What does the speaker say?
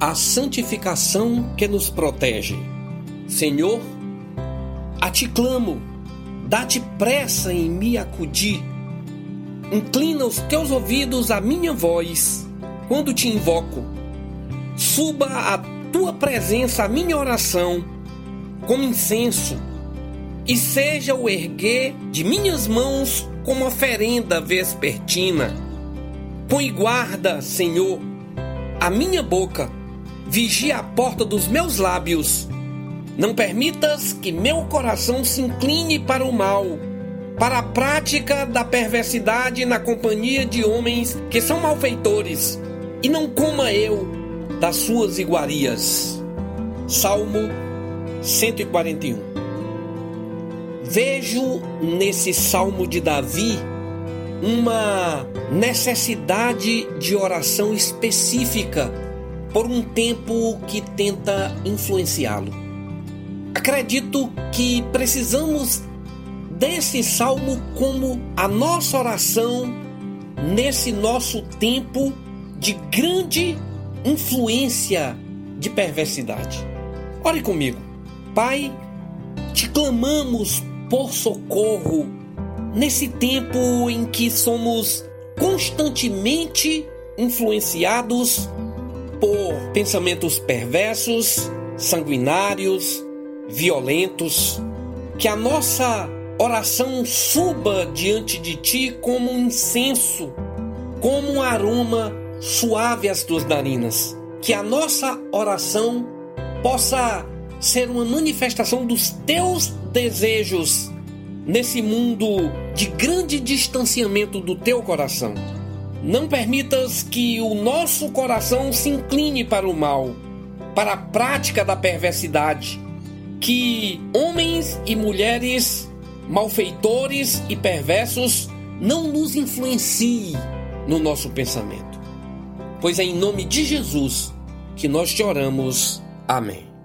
a santificação que nos protege. Senhor, a ti clamo, dá-te pressa em me acudir. Inclina os teus ouvidos à minha voz quando te invoco. Suba a tua presença a minha oração como incenso e seja o erguer de minhas mãos como oferenda vespertina. Põe guarda, Senhor, a minha boca, vigia a porta dos meus lábios. Não permitas que meu coração se incline para o mal, para a prática da perversidade na companhia de homens que são malfeitores, e não coma eu das suas iguarias. Salmo 141 Vejo nesse salmo de Davi uma necessidade de oração específica por um tempo que tenta influenciá-lo. Acredito que precisamos desse salmo como a nossa oração nesse nosso tempo de grande influência de perversidade. Ore comigo. Pai, te clamamos por socorro nesse tempo em que somos constantemente influenciados por pensamentos perversos, sanguinários, violentos, que a nossa oração suba diante de ti como um incenso, como um aroma suave às tuas narinas. Que a nossa oração possa ser uma manifestação dos teus desejos nesse mundo de grande distanciamento do teu coração. Não permitas que o nosso coração se incline para o mal, para a prática da perversidade. Que homens e mulheres malfeitores e perversos não nos influenciem no nosso pensamento. Pois é em nome de Jesus que nós te oramos. Amém.